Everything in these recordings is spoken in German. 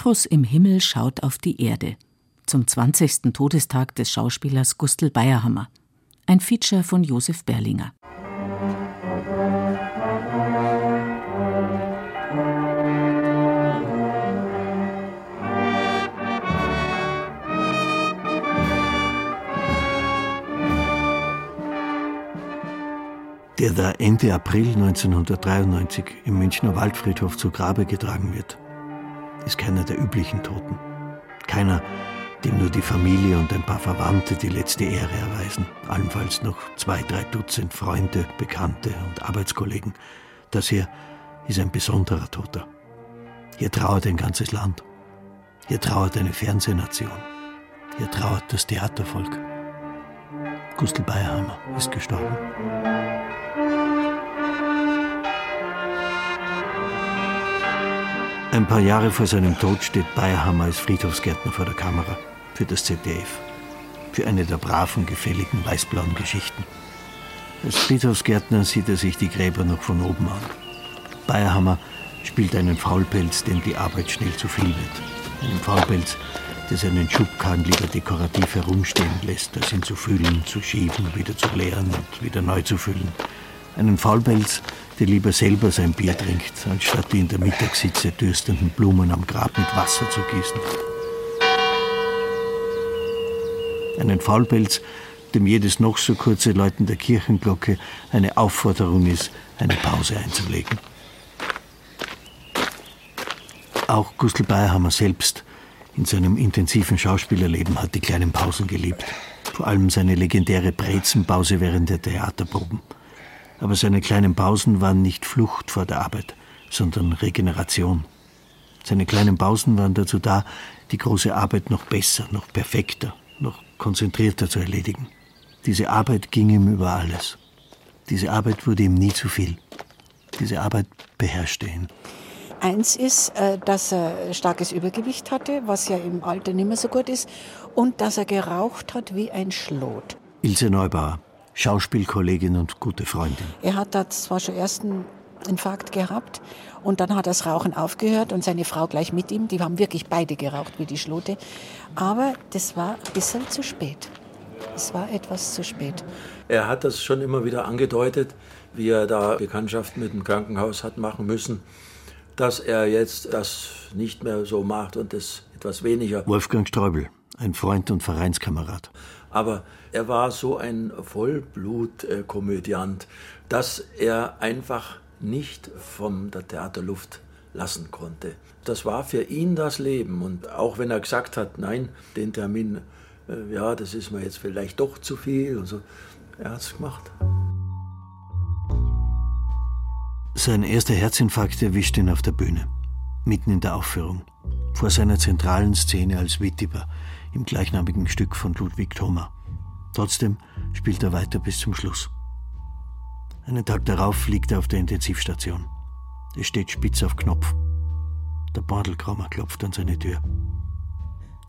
Petrus im Himmel schaut auf die Erde. Zum 20. Todestag des Schauspielers Gustl Bayerhammer. Ein Feature von Josef Berlinger. der da Ende April 1993 im Münchner Waldfriedhof zu Grabe getragen wird ist keiner der üblichen Toten. Keiner, dem nur die Familie und ein paar Verwandte die letzte Ehre erweisen. Allenfalls noch zwei, drei Dutzend Freunde, Bekannte und Arbeitskollegen. Das hier ist ein besonderer Toter. Hier trauert ein ganzes Land. Hier trauert eine Fernsehnation. Hier trauert das Theatervolk. Gustl Bayerhammer ist gestorben. Ein paar Jahre vor seinem Tod steht Bayerhammer als Friedhofsgärtner vor der Kamera für das ZDF. Für eine der braven, gefälligen, weißblauen Geschichten. Als Friedhofsgärtner sieht er sich die Gräber noch von oben an. Bayerhammer spielt einen Faulpelz, dem die Arbeit schnell zu viel wird. Einen Faulpelz, der seinen Schubkarren lieber dekorativ herumstehen lässt, als ihn zu füllen, zu schieben, wieder zu leeren und wieder neu zu füllen. Einen Faulpelz, der lieber selber sein Bier trinkt, anstatt die in der Mittagssitze dürstenden Blumen am Grab mit Wasser zu gießen. Einen Faulpelz, dem jedes noch so kurze Läuten der Kirchenglocke eine Aufforderung ist, eine Pause einzulegen. Auch Gustl Bayerhammer selbst in seinem intensiven Schauspielerleben hat die kleinen Pausen geliebt. Vor allem seine legendäre Brezenpause während der Theaterproben. Aber seine kleinen Pausen waren nicht Flucht vor der Arbeit, sondern Regeneration. Seine kleinen Pausen waren dazu da, die große Arbeit noch besser, noch perfekter, noch konzentrierter zu erledigen. Diese Arbeit ging ihm über alles. Diese Arbeit wurde ihm nie zu viel. Diese Arbeit beherrschte ihn. Eins ist, äh, dass er starkes Übergewicht hatte, was ja im Alter nicht mehr so gut ist, und dass er geraucht hat wie ein Schlot. Ilse Neubauer, Schauspielkollegin und gute Freundin. Er hat da zwar schon ersten Infarkt gehabt und dann hat das Rauchen aufgehört und seine Frau gleich mit ihm. Die haben wirklich beide geraucht wie die Schlote. Aber das war ein bisschen zu spät. Es war etwas zu spät. Er hat das schon immer wieder angedeutet, wie er da Bekanntschaft mit dem Krankenhaus hat machen müssen, dass er jetzt das nicht mehr so macht und das etwas weniger. Wolfgang Streubel, ein Freund und Vereinskamerad. Aber er war so ein Vollblutkomödiant, dass er einfach nicht von der Theaterluft lassen konnte. Das war für ihn das Leben. Und auch wenn er gesagt hat, nein, den Termin, äh, ja, das ist mir jetzt vielleicht doch zu viel und so, er hat es gemacht. Sein erster Herzinfarkt erwischt ihn auf der Bühne, mitten in der Aufführung, vor seiner zentralen Szene als Wittiber im gleichnamigen Stück von Ludwig Thoma. Trotzdem spielt er weiter bis zum Schluss. Einen Tag darauf liegt er auf der Intensivstation. Es steht spitz auf Knopf. Der Bordelkraumer klopft an seine Tür.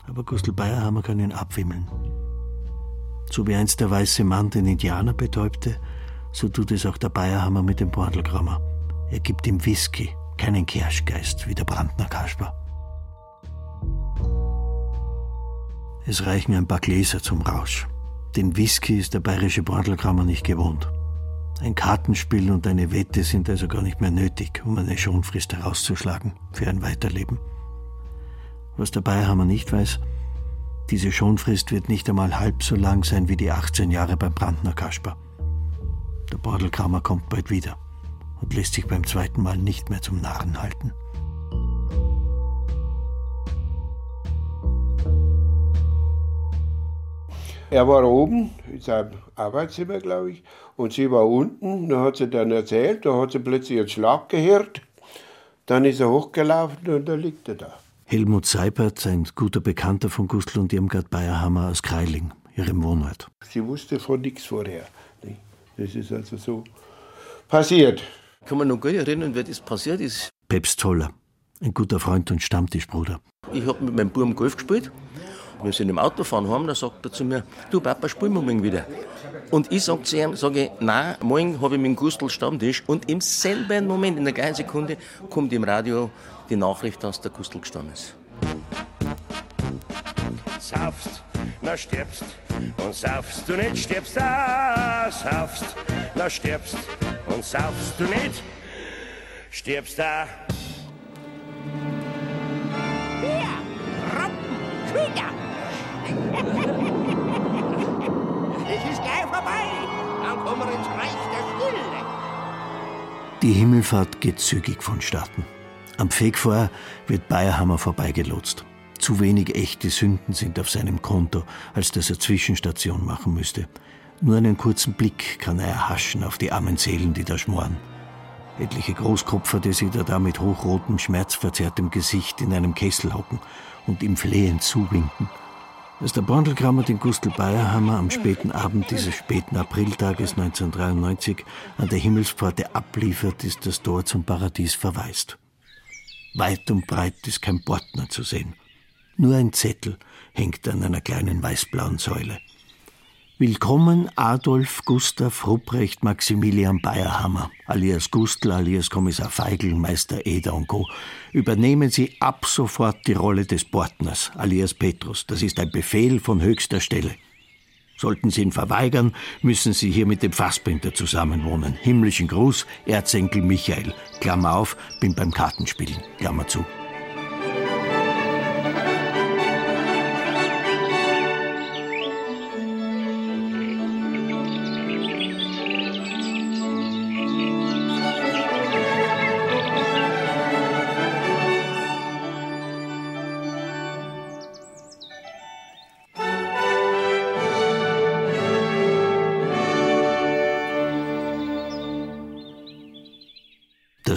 Aber Gustl Bayerhammer kann ihn abwimmeln. So wie einst der weiße Mann den Indianer betäubte, so tut es auch der Bayerhammer mit dem Bordelkraumer. Er gibt ihm Whisky, keinen Kirschgeist wie der Brandner Kasper. Es reichen ein paar Gläser zum Rausch. Den Whisky ist der bayerische Bordelkammer nicht gewohnt. Ein Kartenspiel und eine Wette sind also gar nicht mehr nötig, um eine Schonfrist herauszuschlagen für ein Weiterleben. Was der Bayerhammer nicht weiß, diese Schonfrist wird nicht einmal halb so lang sein wie die 18 Jahre beim Brandner Kasper. Der Bordelkammer kommt bald wieder und lässt sich beim zweiten Mal nicht mehr zum Narren halten. Er war oben in seinem Arbeitszimmer, glaube ich, und sie war unten. Da hat sie dann erzählt, da hat sie plötzlich einen Schlag gehört. Dann ist er hochgelaufen und da liegt er da. Helmut Seibert, ein guter Bekannter von Gustl und Irmgard Bayerhammer aus Kreiling, ihrem Wohnort. Sie wusste von nichts vorher. Das ist also so passiert. Ich kann mich noch gut erinnern, wie das passiert ist. Peps Zoller, ein guter Freund und Stammtischbruder. Ich habe mit meinem Buben Golf gespielt. Wir sind im Auto fahren heim, da sagt er zu mir, du Papa, spielen wir morgen wieder. Und ich sage zu ihm, sage ich, nein, morgen habe ich mit dem Gustl Stammtisch. Und im selben Moment, in der gleichen Sekunde, kommt im Radio die Nachricht, dass der Gustl gestorben ist. Saufst, na stirbst. Und saufst du nicht, stirbst da. Saufst, na stirbst. Und saufst du nicht, stirbst da. Bier, Roppen, Kühler. Es ist gleich vorbei. Dann kommen wir ins Reich der Stille. Die Himmelfahrt geht zügig vonstatten. Am Fegfeuer wird Bayerhammer vorbeigelotst. Zu wenig echte Sünden sind auf seinem Konto, als dass er Zwischenstation machen müsste. Nur einen kurzen Blick kann er erhaschen auf die armen Seelen, die da schmoren. Etliche Großkopfer, die da, da mit hochrotem, schmerzverzerrtem Gesicht in einem Kessel hocken und ihm flehend zuwinken. Als der Bondelkrammer den Gustl Bayerhammer am späten Abend dieses späten Apriltages 1993 an der Himmelspforte abliefert, ist das Tor zum Paradies verwaist. Weit und breit ist kein Portner zu sehen. Nur ein Zettel hängt an einer kleinen weißblauen Säule. Willkommen Adolf Gustav Rupprecht Maximilian Bayerhammer, alias Gustl, alias Kommissar Feigl, Meister Eder und Co. Übernehmen Sie ab sofort die Rolle des Portners, alias Petrus. Das ist ein Befehl von höchster Stelle. Sollten Sie ihn verweigern, müssen Sie hier mit dem Fassbinder zusammenwohnen. Himmlischen Gruß, Erzenkel Michael. Klammer auf, bin beim Kartenspielen. Klammer zu.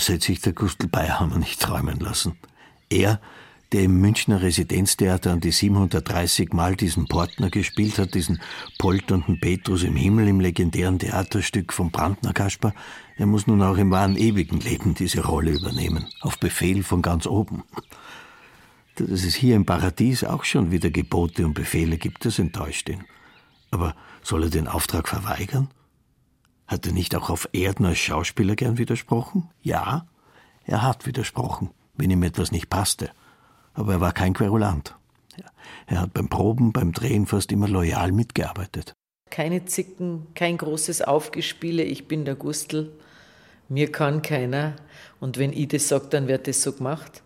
Das hätte sich der Gustl Bayerhammer nicht träumen lassen. Er, der im Münchner Residenztheater an die 730 Mal diesen Portner gespielt hat, diesen polternden Petrus im Himmel im legendären Theaterstück von Brandner Kasper, er muss nun auch im wahren ewigen Leben diese Rolle übernehmen, auf Befehl von ganz oben. Dass es hier im Paradies auch schon wieder Gebote und Befehle gibt, das enttäuscht ihn. Aber soll er den Auftrag verweigern? Hat er nicht auch auf Erden als Schauspieler gern widersprochen? Ja, er hat widersprochen, wenn ihm etwas nicht passte. Aber er war kein Querulant. Er hat beim Proben, beim Drehen fast immer loyal mitgearbeitet. Keine Zicken, kein großes Aufgespiele, ich bin der Gustl, mir kann keiner. Und wenn ich das sage, dann wird das so gemacht.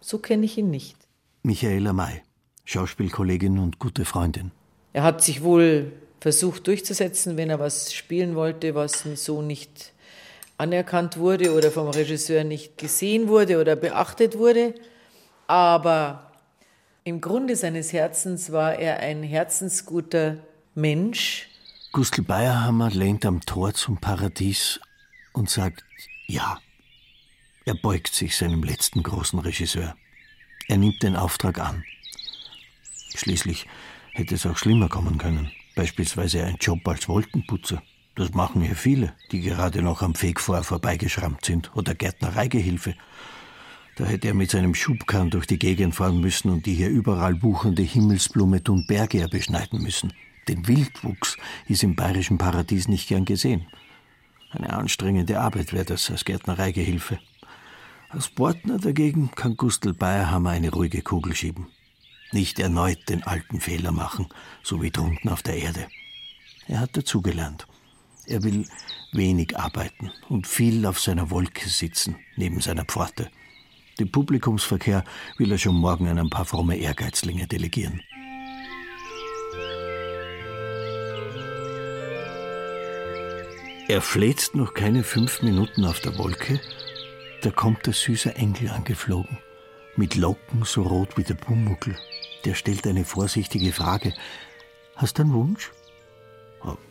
So kenne ich ihn nicht. Michaela May, Schauspielkollegin und gute Freundin. Er hat sich wohl versucht durchzusetzen, wenn er was spielen wollte, was so nicht anerkannt wurde oder vom Regisseur nicht gesehen wurde oder beachtet wurde. Aber im Grunde seines Herzens war er ein herzensguter Mensch. Gustl Bayerhammer lehnt am Tor zum Paradies und sagt Ja. Er beugt sich seinem letzten großen Regisseur. Er nimmt den Auftrag an. Schließlich hätte es auch schlimmer kommen können. Beispielsweise ein Job als Wolkenputzer. Das machen hier viele, die gerade noch am Fegfeuer vorbeigeschrammt sind oder Gärtnereigehilfe. Da hätte er mit seinem Schubkahn durch die Gegend fahren müssen und die hier überall wuchernde Himmelsblume und Berge beschneiden müssen. Den Wildwuchs ist im bayerischen Paradies nicht gern gesehen. Eine anstrengende Arbeit wäre das als Gärtnereigehilfe. Als Portner dagegen kann Gustl Bayerhammer eine ruhige Kugel schieben. Nicht erneut den alten Fehler machen, so wie drunten auf der Erde. Er hat dazugelernt. Er will wenig arbeiten und viel auf seiner Wolke sitzen, neben seiner Pforte. Den Publikumsverkehr will er schon morgen an ein paar fromme Ehrgeizlinge delegieren. Er fläzt noch keine fünf Minuten auf der Wolke, da kommt der süße Engel angeflogen, mit Locken so rot wie der Pumuckl. Der stellt eine vorsichtige Frage. Hast du einen Wunsch?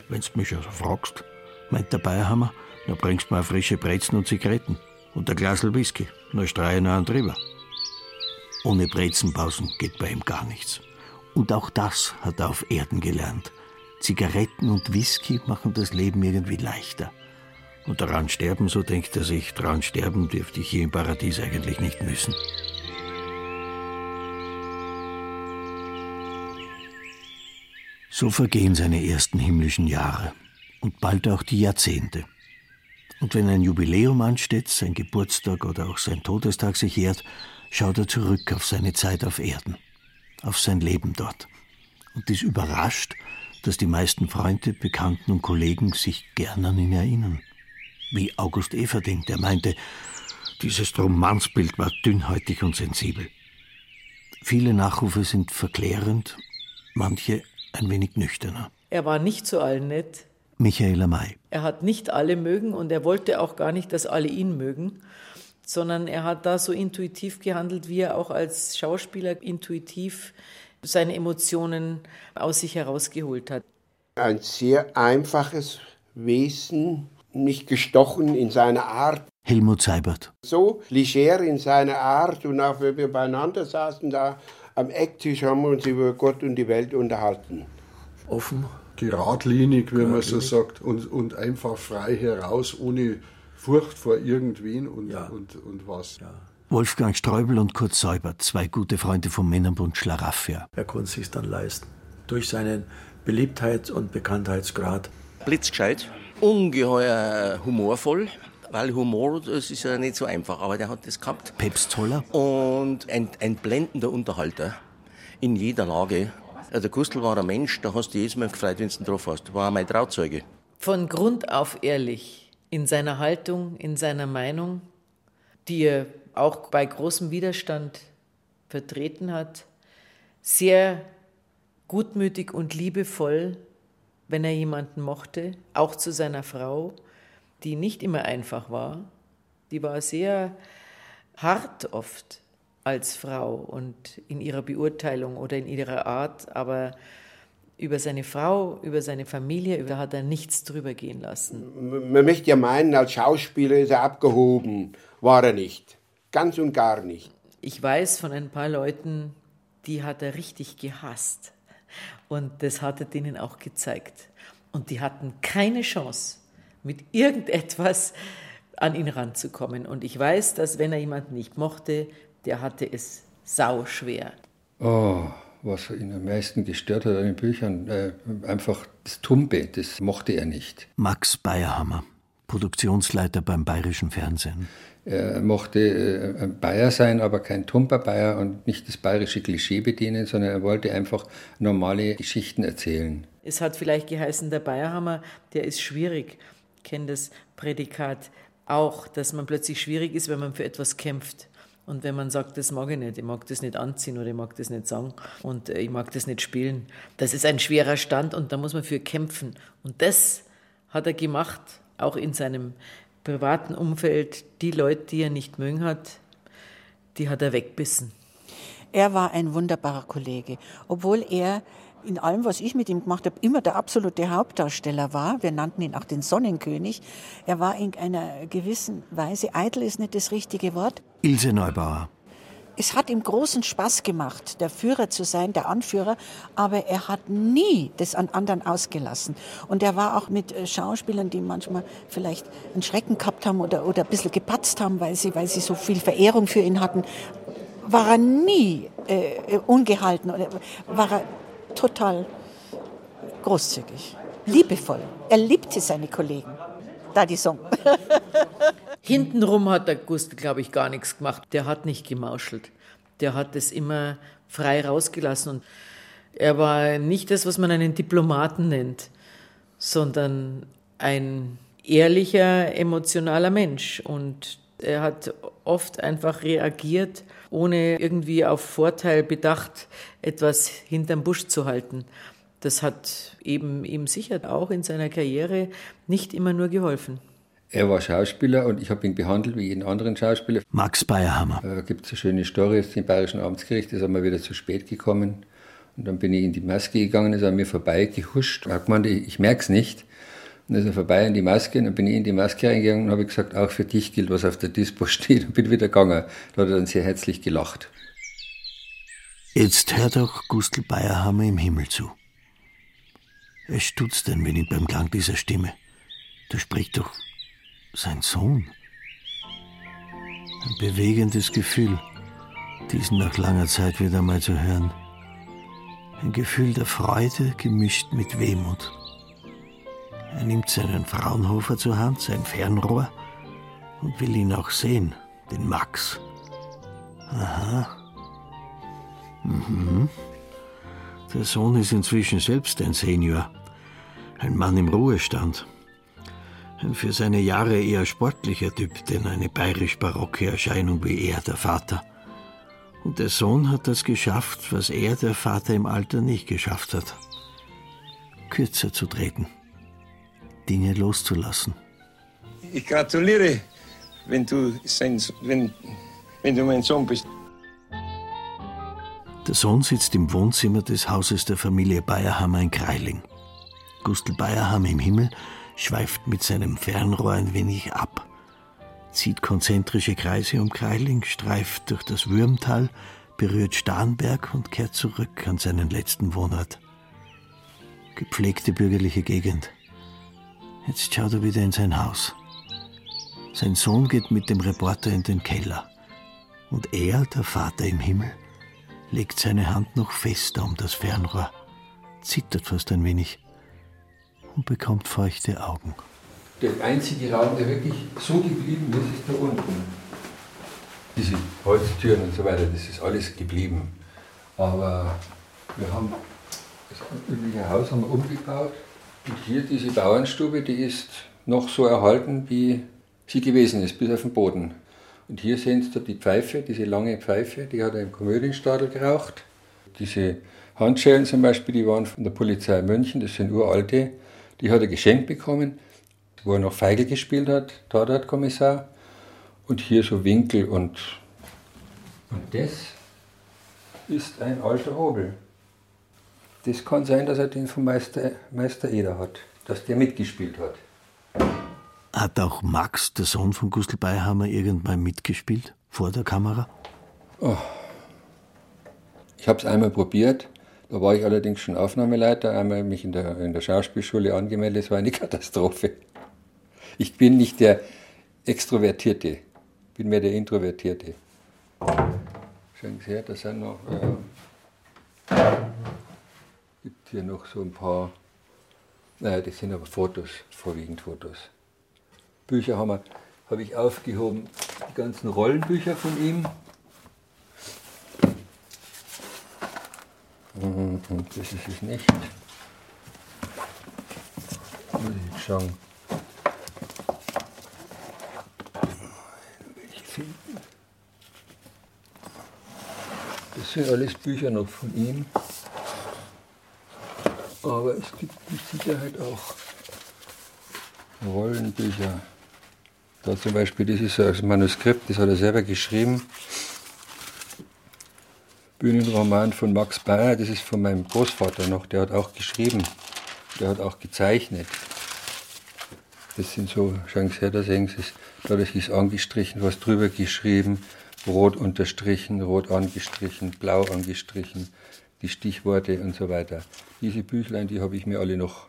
Wenn du mich also fragst, meint der Bayerhammer, dann bringst du mir frische Brezen und Zigaretten und ein Glasl Whisky, dann streue ich noch einen drüber. Ohne Brezenpausen geht bei ihm gar nichts. Und auch das hat er auf Erden gelernt. Zigaretten und Whisky machen das Leben irgendwie leichter. Und daran sterben, so denkt er sich, daran sterben dürfte ich hier im Paradies eigentlich nicht müssen. So vergehen seine ersten himmlischen Jahre und bald auch die Jahrzehnte. Und wenn ein Jubiläum ansteht, sein Geburtstag oder auch sein Todestag sich jährt, schaut er zurück auf seine Zeit auf Erden, auf sein Leben dort. Und ist überrascht, dass die meisten Freunde, Bekannten und Kollegen sich gern an ihn erinnern. Wie August Everding, der meinte, dieses Romansbild war dünnhäutig und sensibel. Viele Nachrufe sind verklärend, manche ein wenig nüchterner. Er war nicht zu allen nett. Michaela May. Er hat nicht alle mögen und er wollte auch gar nicht, dass alle ihn mögen, sondern er hat da so intuitiv gehandelt, wie er auch als Schauspieler intuitiv seine Emotionen aus sich herausgeholt hat. Ein sehr einfaches Wesen, nicht gestochen in seiner Art, Helmut Seibert. so leger in seiner Art und auch wenn wir beieinander saßen da am Ecktisch haben wir uns über Gott und die Welt unterhalten. Offen, geradlinig, wie man so sagt, und, und einfach frei heraus, ohne Furcht vor irgendwen und, Ja. und, und was. Wolfgang Streubel und Kurt Seubert, zwei gute Freunde vom Männerbund Schlaraffia. er konnte sich dann leisten. Durch seinen Beliebtheits- und Bekanntheitsgrad. Blitzgescheit, ungeheuer humorvoll, weil Humor, das ist ja nicht so einfach, aber der hat das gehabt. Peps Zoller. Und ein, ein blendender Unterhalter in jeder Lage. Der Gustl war ein Mensch, da hast du jedes Mal gefreut, wenn du ihn drauf hast. War mein Trauzeuge. Von Grund auf ehrlich in seiner Haltung, in seiner Meinung, die er auch bei großem Widerstand vertreten hat, sehr gutmütig und liebevoll, wenn er jemanden mochte, auch zu seiner Frau, die nicht immer einfach war. Die war sehr hart oft als Frau und in ihrer Beurteilung oder in ihrer Art, aber über seine Frau, über seine Familie, über hat er nichts drüber gehen lassen. Man möchte ja meinen, als Schauspieler ist er abgehoben. War er nicht. Ganz und gar nicht. Ich weiß von ein paar Leuten, die hat er richtig gehasst. Und das hat er denen auch gezeigt. Und die hatten keine Chance, mit irgendetwas an ihn ranzukommen. Und ich weiß, dass wenn er jemanden nicht mochte, der hatte es sau schwer. Oh, was ihn am meisten gestört hat an den Büchern, äh, einfach das Tumbe, das mochte er nicht. Max Bayerhammer, Produktionsleiter beim Bayerischen Fernsehen. Er mochte äh, ein Bayer sein, aber kein tumper Bayer und nicht das bayerische Klischee bedienen, sondern er wollte einfach normale Geschichten erzählen. Es hat vielleicht geheißen, der Bayerhammer, der ist schwierig. Kenne das Prädikat auch, dass man plötzlich schwierig ist, wenn man für etwas kämpft. Und wenn man sagt, das mag ich nicht, ich mag das nicht anziehen oder ich mag das nicht sagen und äh, ich mag das nicht spielen, das ist ein schwerer Stand und da muss man für kämpfen. Und das hat er gemacht, auch in seinem privaten Umfeld. Die Leute, die er nicht mögen hat, die hat er wegbissen. Er war ein wunderbarer Kollege, obwohl er in allem, was ich mit ihm gemacht habe, immer der absolute Hauptdarsteller war. Wir nannten ihn auch den Sonnenkönig. Er war in einer gewissen Weise, eitel ist nicht das richtige Wort. Ilse Neubauer. Es hat ihm großen Spaß gemacht, der Führer zu sein, der Anführer, aber er hat nie das an anderen ausgelassen. Und er war auch mit äh, Schauspielern, die manchmal vielleicht einen Schrecken gehabt haben oder, oder ein bisschen gepatzt haben, weil sie, weil sie so viel Verehrung für ihn hatten, war er nie äh, ungehalten oder war er total großzügig, liebevoll. Er liebte seine Kollegen. Da die Song. Hintenrum hat der Gustl, glaube ich, gar nichts gemacht. Der hat nicht gemauschelt. Der hat es immer frei rausgelassen. Und er war nicht das, was man einen Diplomaten nennt, sondern ein ehrlicher, emotionaler Mensch. Und er hat oft einfach reagiert, ohne irgendwie auf Vorteil bedacht, etwas hinterm Busch zu halten. Das hat eben ihm sicher auch in seiner Karriere nicht immer nur geholfen. Er war Schauspieler und ich habe ihn behandelt wie jeden anderen Schauspieler. Max Bayerhammer. Da gibt es eine schöne Story jetzt im Bayerischen Amtsgericht, ist einmal wieder zu spät gekommen Und dann bin ich in die Maske gegangen, ist an mir vorbei gehuscht. Er hat gemeint, ich merke es nicht. Dann ist er vorbei in die Maske und dann bin ich in die Maske reingegangen und habe gesagt, auch für dich gilt, was auf der Dispo steht und bin wieder gegangen. Da hat er dann sehr herzlich gelacht. Jetzt hört auch Gustl Bayerhammer im Himmel zu. Er stutzt ein wenig beim Klang dieser Stimme. Da spricht doch sein Sohn. Ein bewegendes Gefühl, diesen nach langer Zeit wieder mal zu hören. Ein Gefühl der Freude gemischt mit Wehmut. Er nimmt seinen Fraunhofer zur Hand, sein Fernrohr, und will ihn auch sehen, den Max. Aha. Mhm. Der Sohn ist inzwischen selbst ein Senior, ein Mann im Ruhestand. Ein für seine Jahre eher sportlicher Typ, denn eine bayerisch-barocke Erscheinung wie er, der Vater. Und der Sohn hat das geschafft, was er, der Vater, im Alter nicht geschafft hat. Kürzer zu treten. Dinge loszulassen. Ich gratuliere, wenn du, sein, wenn, wenn du mein Sohn bist. Der Sohn sitzt im Wohnzimmer des Hauses der Familie Bayerhammer in Kreiling. Gustl Bayerhammer im Himmel schweift mit seinem Fernrohr ein wenig ab, zieht konzentrische Kreise um Kreiling, streift durch das Würmtal, berührt Starnberg und kehrt zurück an seinen letzten Wohnort. Gepflegte bürgerliche Gegend. Jetzt schaut er wieder in sein Haus. Sein Sohn geht mit dem Reporter in den Keller. Und er, der Vater im Himmel, legt seine Hand noch fester um das Fernrohr, zittert fast ein wenig und bekommt feuchte Augen. Der einzige Raum, der wirklich so geblieben ist, ist da unten. Diese Holztüren und so weiter, das ist alles geblieben. Aber wir haben das übliche Haus haben wir umgebaut und hier diese Bauernstube, die ist noch so erhalten, wie sie gewesen ist, bis auf den Boden. Und hier sehen Sie die Pfeife, diese lange Pfeife, die hat er im Komödienstadel geraucht. Diese Handschellen zum Beispiel, die waren von der Polizei München, das sind uralte, die hat er geschenkt bekommen, wo er noch Feigl gespielt hat, Tatortkommissar. Und hier so Winkel und, und das ist ein alter Hobel. Das kann sein, dass er den vom Meister, Meister Eder hat, dass der mitgespielt hat. Hat auch Max, der Sohn von Gustl Beihammer, irgendwann mitgespielt? Vor der Kamera? Oh. Ich habe es einmal probiert. Da war ich allerdings schon Aufnahmeleiter, einmal mich in der, in der Schauspielschule angemeldet. Es war eine Katastrophe. Ich bin nicht der Extrovertierte, ich bin mehr der Introvertierte. Schauen Sie her, da sind noch. Äh, hier noch so ein paar. Naja, das sind aber Fotos, vorwiegend Fotos. Bücher habe hab ich aufgehoben, die ganzen Rollenbücher von ihm. Und das ist es nicht. Muss ich jetzt schauen. Das sind alles Bücher noch von ihm. Aber es gibt mit Sicherheit auch Rollenbücher. Da zum Beispiel, das ist ein Manuskript, das hat er selber geschrieben. Bühnenroman von Max Bayer, das ist von meinem Großvater noch, der hat auch geschrieben, der hat auch gezeichnet. Das sind so, schauen Sie her, da sehen Sie es, dadurch ist angestrichen, was drüber geschrieben, rot unterstrichen, rot angestrichen, blau angestrichen, die Stichworte und so weiter. Diese Büchlein, die habe ich mir alle noch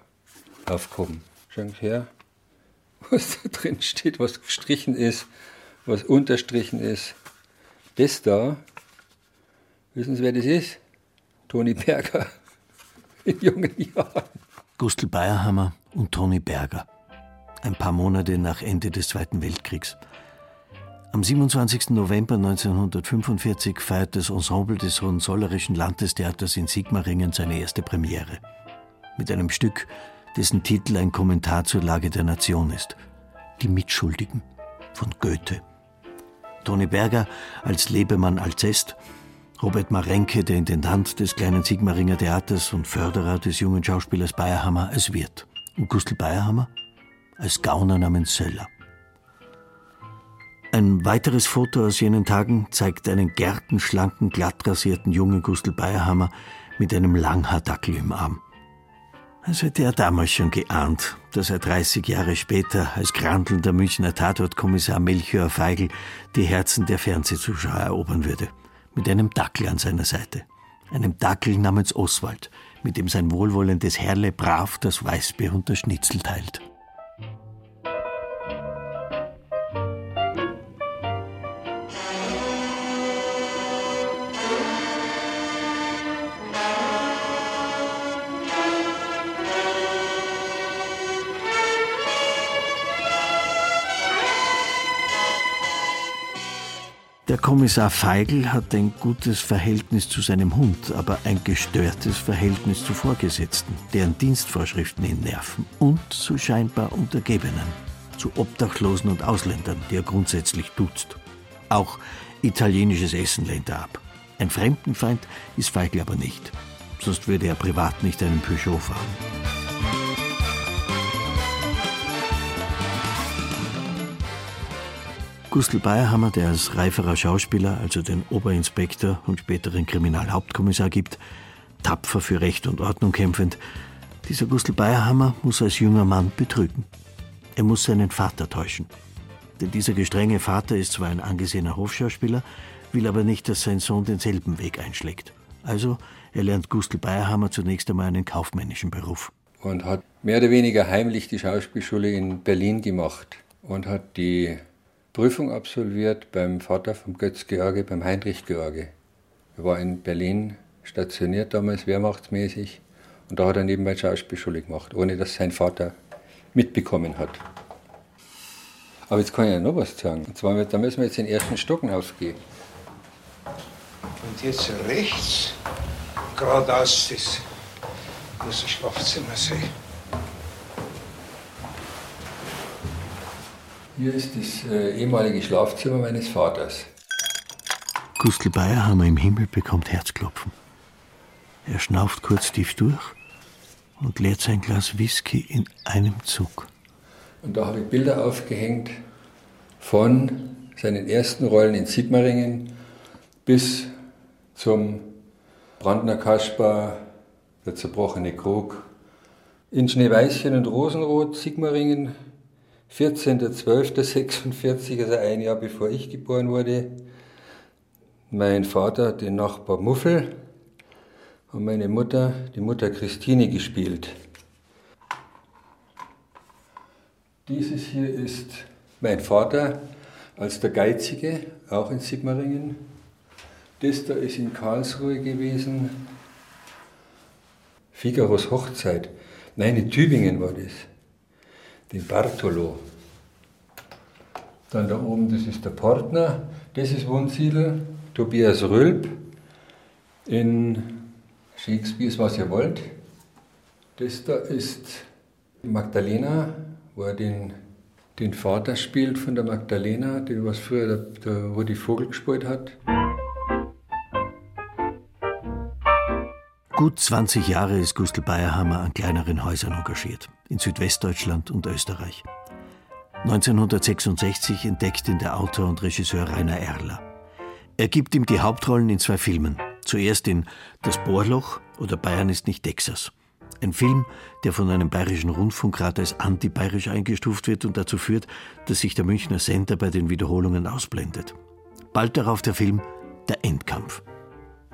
aufgehoben. Schauen Sie her, was da drin steht, was gestrichen ist, was unterstrichen ist. Das da, wissen Sie, wer das ist? Toni Berger in jungen Jahren. Gustl Bayerhammer und Toni Berger. Ein paar Monate nach Ende des Zweiten Weltkriegs. Am 27. November 1945 feiert das Ensemble des Hohenzollerischen Landestheaters in Sigmaringen seine erste Premiere. Mit einem Stück, dessen Titel ein Kommentar zur Lage der Nation ist. Die Mitschuldigen von Goethe. Toni Berger als Lebemann Alcest, Robert Marenke, der Intendant des kleinen Sigmaringer Theaters und Förderer des jungen Schauspielers Bayerhammer als Wirt. Und Gustl Bayerhammer als Gauner namens Söller. Ein weiteres Foto aus jenen Tagen zeigt einen gärtenschlanken, glattrasierten jungen Gustl Bayerhammer mit einem Langhaardackel im Arm. Es hätte er damals schon geahnt, dass er 30 Jahre später als grantelnder Münchner Tatortkommissar Melchior Feigl die Herzen der Fernsehzuschauer erobern würde. Mit einem Dackel an seiner Seite. Einem Dackel namens Oswald, mit dem sein wohlwollendes Herrle brav das Weißbier und das Schnitzel teilt. Der Kommissar Feigl hat ein gutes Verhältnis zu seinem Hund, aber ein gestörtes Verhältnis zu Vorgesetzten, deren Dienstvorschriften ihn nerven, und zu scheinbar Untergebenen, zu Obdachlosen und Ausländern, die er grundsätzlich duzt. Auch italienisches Essen lehnt er ab. Ein Fremdenfeind ist Feigl aber nicht, sonst würde er privat nicht einen Peugeot fahren. Gustl Bayerhammer, der als reiferer Schauspieler, also den Oberinspektor und späteren Kriminalhauptkommissar gibt, tapfer für Recht und Ordnung kämpfend, dieser Gustl Bayerhammer muss als junger Mann betrügen. Er muss seinen Vater täuschen. Denn dieser gestrenge Vater ist zwar ein angesehener Hofschauspieler, will aber nicht, dass sein Sohn denselben Weg einschlägt. Also er lernt Gustl Bayerhammer zunächst einmal einen kaufmännischen Beruf. Und hat mehr oder weniger heimlich die Schauspielschule in Berlin gemacht und hat die Prüfung absolviert beim Vater von Götz George, beim Heinrich George. Er war in Berlin stationiert damals, wehrmachtsmäßig. Und da hat er nebenbei Schauspielschule gemacht, ohne dass sein Vater mitbekommen hat. Aber jetzt kann ich ja noch was sagen. Und zwar, da müssen wir jetzt den ersten Stocken aufgehen. Und jetzt rechts, geradeaus, das muss das Schlafzimmer sein. Hier ist das äh, ehemalige Schlafzimmer meines Vaters. Gustl Bayerhammer im Himmel bekommt Herzklopfen. Er schnauft kurz tief durch und leert sein Glas Whisky in einem Zug. Und da habe ich Bilder aufgehängt von seinen ersten Rollen in Sigmaringen bis zum Brandner Kaspar, der zerbrochene Krug. In Schneeweißchen und Rosenrot, Sigmaringen, 14.12.46, also ein Jahr bevor ich geboren wurde. Mein Vater den Nachbar Muffel und meine Mutter die Mutter Christine gespielt. Dieses hier ist mein Vater als der Geizige, auch in Sigmaringen. Das da ist in Karlsruhe gewesen. Figaros Hochzeit. Nein, in Tübingen war das den Bartolo. Dann da oben, das ist der Partner, das ist Wunsiedel, Tobias Rülp in Shakespeares Was ihr wollt. Das da ist Magdalena, wo er den, den Vater spielt von der Magdalena, den was früher der, der, die Vogel gespielt hat. Gut 20 Jahre ist Gustl Bayerhammer an kleineren Häusern engagiert, in Südwestdeutschland und Österreich. 1966 entdeckt ihn der Autor und Regisseur Rainer Erler. Er gibt ihm die Hauptrollen in zwei Filmen. Zuerst in Das Bohrloch oder Bayern ist nicht Texas. Ein Film, der von einem bayerischen Rundfunkrat als antibayerisch eingestuft wird und dazu führt, dass sich der Münchner Sender bei den Wiederholungen ausblendet. Bald darauf der Film Der Endkampf.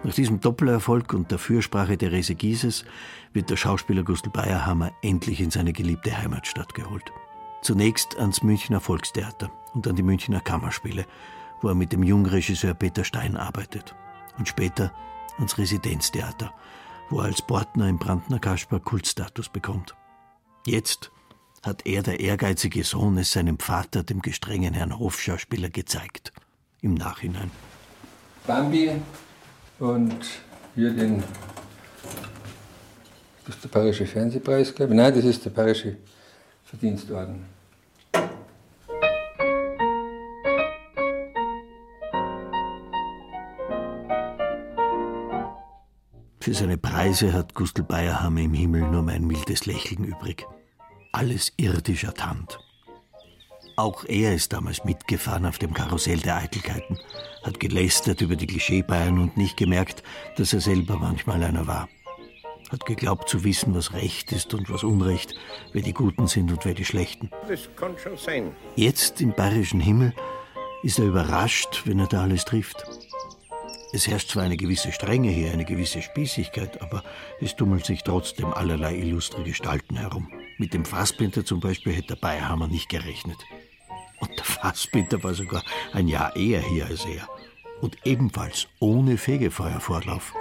Nach diesem Doppelerfolg und der Fürsprache Therese Gieses wird der Schauspieler Gustl Bayerhammer endlich in seine geliebte Heimatstadt geholt. Zunächst ans Münchner Volkstheater und an die Münchner Kammerspiele, wo er mit dem Jungregisseur Peter Stein arbeitet. Und später ans Residenztheater, wo er als Portner im Brandner Kasper Kultstatus bekommt. Jetzt hat er, der ehrgeizige Sohn, es seinem Vater, dem gestrengen Herrn Hofschauspieler, gezeigt. Im Nachhinein. Bambi und hier den. Das ist der Bayerische Fernsehpreis, glaube ich. Nein, das ist der Bayerische Verdienstorden. Für seine Preise hat Gustl Bayerhammer im Himmel nur mein mildes Lächeln übrig. Alles irdisch ertannt. Auch er ist damals mitgefahren auf dem Karussell der Eitelkeiten, hat gelästert über die Klischeebayern und nicht gemerkt, dass er selber manchmal einer war. Hat geglaubt zu wissen, was Recht ist und was Unrecht, wer die Guten sind und wer die Schlechten. Das kann schon sein. Jetzt im bayerischen Himmel ist er überrascht, wenn er da alles trifft. Es herrscht zwar eine gewisse Strenge hier, eine gewisse Spießigkeit, aber es tummeln sich trotzdem allerlei illustre Gestalten herum. Mit dem Fassbinder zum Beispiel hätte der Bayerhammer nicht gerechnet. Und der Fassbinder war sogar ein Jahr eher hier als er. Und ebenfalls ohne Fegefeuervorlauf.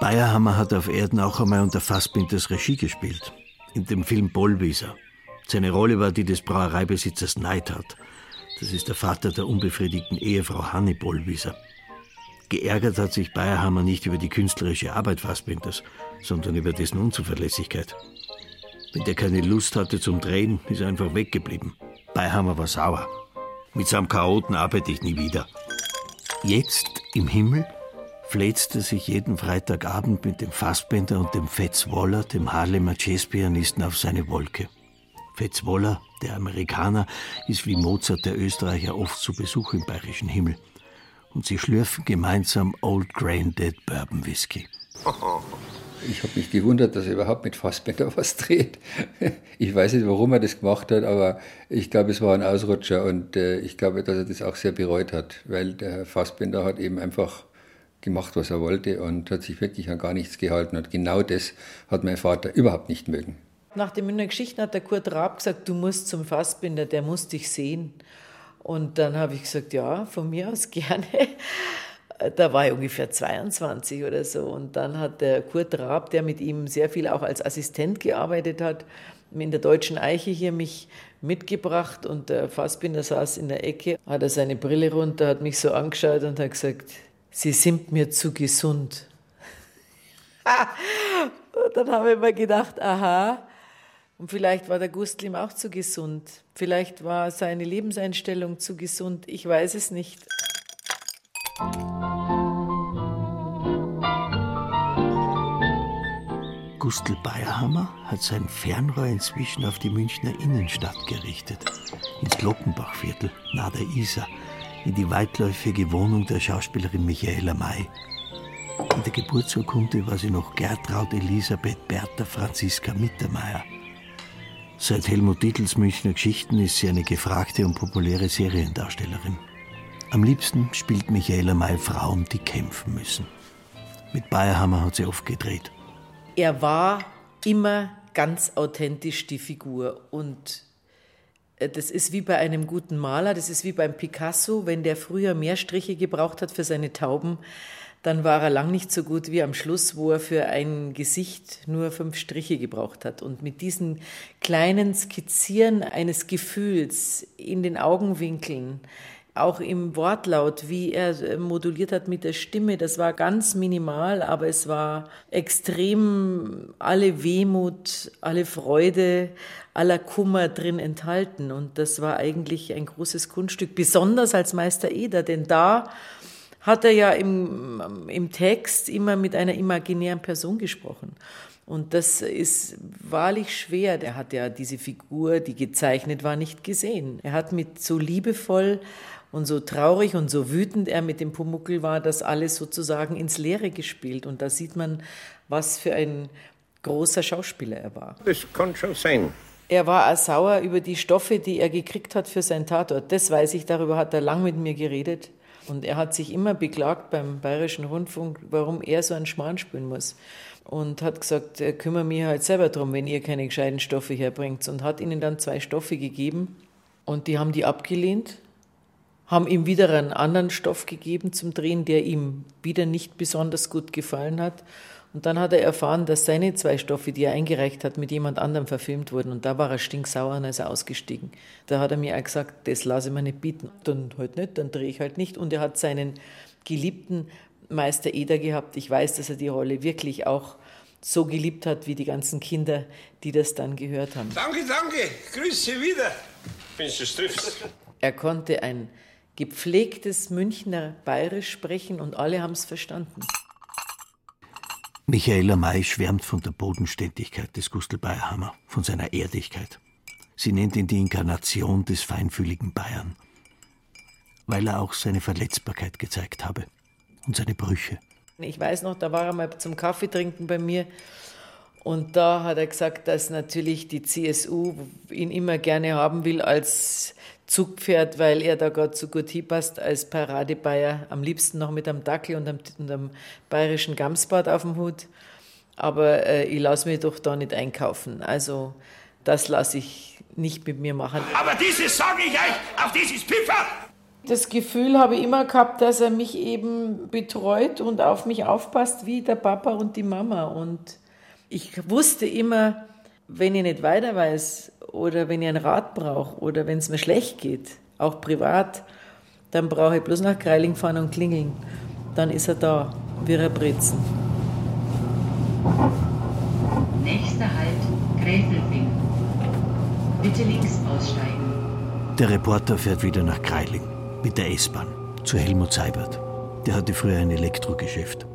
Bayerhammer hat auf Erden auch einmal unter Fassbinders Regie gespielt. In dem Film Bollwieser. Seine Rolle war die des Brauereibesitzers Neidhardt. Das ist der Vater der unbefriedigten Ehefrau Hanni Bollwieser. Geärgert hat sich Bayerhammer nicht über die künstlerische Arbeit Fassbinders, sondern über dessen Unzuverlässigkeit. Wenn der keine Lust hatte zum Drehen, ist er einfach weggeblieben. Bayerhammer war sauer. Mit seinem Chaoten arbeite ich nie wieder. Jetzt im Himmel fläzt er sich jeden Freitagabend mit dem Fassbender und dem Fetz Waller, dem Harlemer Jazzpianisten, auf seine Wolke. Fetz Waller, der Amerikaner, ist wie Mozart der Österreicher oft zu Besuch im bayerischen Himmel. Und sie schlürfen gemeinsam Old Grain Dead Bourbon Whisky. Ich habe mich gewundert, dass er überhaupt mit Fassbender was dreht. Ich weiß nicht, warum er das gemacht hat, aber ich glaube, es war ein Ausrutscher und äh, ich glaube, dass er das auch sehr bereut hat, weil der Fassbender hat eben einfach gemacht, was er wollte und hat sich wirklich an gar nichts gehalten. Und genau das hat mein Vater überhaupt nicht mögen. Nach den Münchner Geschichten hat der Kurt Raab gesagt, du musst zum Fassbinder, der muss dich sehen. Und dann habe ich gesagt, ja, von mir aus gerne. Da war ich ungefähr 22 oder so. Und dann hat der Kurt Raab, der mit ihm sehr viel auch als Assistent gearbeitet hat, in der Deutschen Eiche hier mich mitgebracht und der Fassbinder saß in der Ecke, hat er seine Brille runter, hat mich so angeschaut und hat gesagt, Sie sind mir zu gesund. und dann habe ich mir gedacht, aha, und vielleicht war der Gustl ihm auch zu gesund. Vielleicht war seine Lebenseinstellung zu gesund. Ich weiß es nicht. Gustl Bayerhammer hat sein Fernrohr inzwischen auf die Münchner Innenstadt gerichtet. Ins Glockenbachviertel, nahe der Isar, in die weitläufige Wohnung der Schauspielerin Michaela May. In der Geburtsurkunde war sie noch Gertraud Elisabeth Bertha Franziska Mittermeier. Seit Helmut Dietls Münchner Geschichten ist sie eine gefragte und populäre Seriendarstellerin. Am liebsten spielt Michaela May Frauen, die kämpfen müssen. Mit Bayerhammer hat sie oft gedreht. Er war immer ganz authentisch die Figur und äh, das ist wie bei einem guten Maler, das ist wie beim Picasso, wenn der früher mehr Striche gebraucht hat für seine Tauben, dann war er lang nicht so gut wie am Schluss, wo er für ein Gesicht nur fünf Striche gebraucht hat. Und mit diesen kleinen Skizzieren eines Gefühls in den Augenwinkeln, auch im Wortlaut, wie er äh, moduliert hat mit der Stimme, das war ganz minimal, aber es war extrem alle Wehmut, alle Freude, aller Kummer drin enthalten. Und das war eigentlich ein großes Kunststück, besonders als Meister Eder, denn da hat er ja im, im Text immer mit einer imaginären Person gesprochen. Und das ist wahrlich schwer. Er hat ja diese Figur, die gezeichnet war, nicht gesehen. Er hat mit so liebevoll und so traurig und so wütend er mit dem Pumuckel war, das alles sozusagen ins Leere gespielt. Und da sieht man, was für ein großer Schauspieler er war. Das kann schon sein. Er war auch sauer über die Stoffe, die er gekriegt hat für sein Tatort. Das weiß ich, darüber hat er lang mit mir geredet. Und er hat sich immer beklagt beim Bayerischen Rundfunk, warum er so einen Schmarrn spielen muss. Und hat gesagt, er kümmere mich halt selber drum, wenn ihr keine gescheiten Stoffe herbringt. Und hat ihnen dann zwei Stoffe gegeben. Und die haben die abgelehnt haben ihm wieder einen anderen Stoff gegeben zum Drehen, der ihm wieder nicht besonders gut gefallen hat. Und dann hat er erfahren, dass seine zwei Stoffe, die er eingereicht hat, mit jemand anderem verfilmt wurden. Und da war er stinksauer und ist er ausgestiegen. Da hat er mir auch gesagt, das lasse ich mir nicht bieten. Dann halt nicht, dann drehe ich halt nicht. Und er hat seinen geliebten Meister Eder gehabt. Ich weiß, dass er die Rolle wirklich auch so geliebt hat, wie die ganzen Kinder, die das dann gehört haben. Danke, danke. Grüße wieder. Findest du triffst? Er konnte ein gepflegtes Münchner Bayerisch sprechen und alle haben es verstanden. Michaela May schwärmt von der Bodenständigkeit des Gustl Bayerhammer, von seiner Erdigkeit. Sie nennt ihn die Inkarnation des feinfühligen Bayern, weil er auch seine Verletzbarkeit gezeigt habe und seine Brüche. Ich weiß noch, da war er mal zum Kaffee trinken bei mir und da hat er gesagt, dass natürlich die CSU ihn immer gerne haben will als Zugpferd, weil er da gerade so gut hinpasst als Paradebayer, am liebsten noch mit einem Dackel und einem, und einem bayerischen Gamsbart auf dem Hut. Aber äh, ich lasse mich doch da nicht einkaufen. Also das lasse ich nicht mit mir machen. Aber dieses sage ich euch, auf dieses Pfiffer! Das Gefühl habe ich immer gehabt, dass er mich eben betreut und auf mich aufpasst wie der Papa und die Mama. Und ich wusste immer, wenn ich nicht weiter weiß oder wenn ich einen Rat brauche oder wenn es mir schlecht geht, auch privat, dann brauche ich bloß nach Greiling fahren und klingeln. Dann ist er da, wie er Brezen. Nächster Halt, Gräfelfing. Bitte links aussteigen. Der Reporter fährt wieder nach Greiling mit der S-Bahn zu Helmut Seibert. Der hatte früher ein Elektrogeschäft.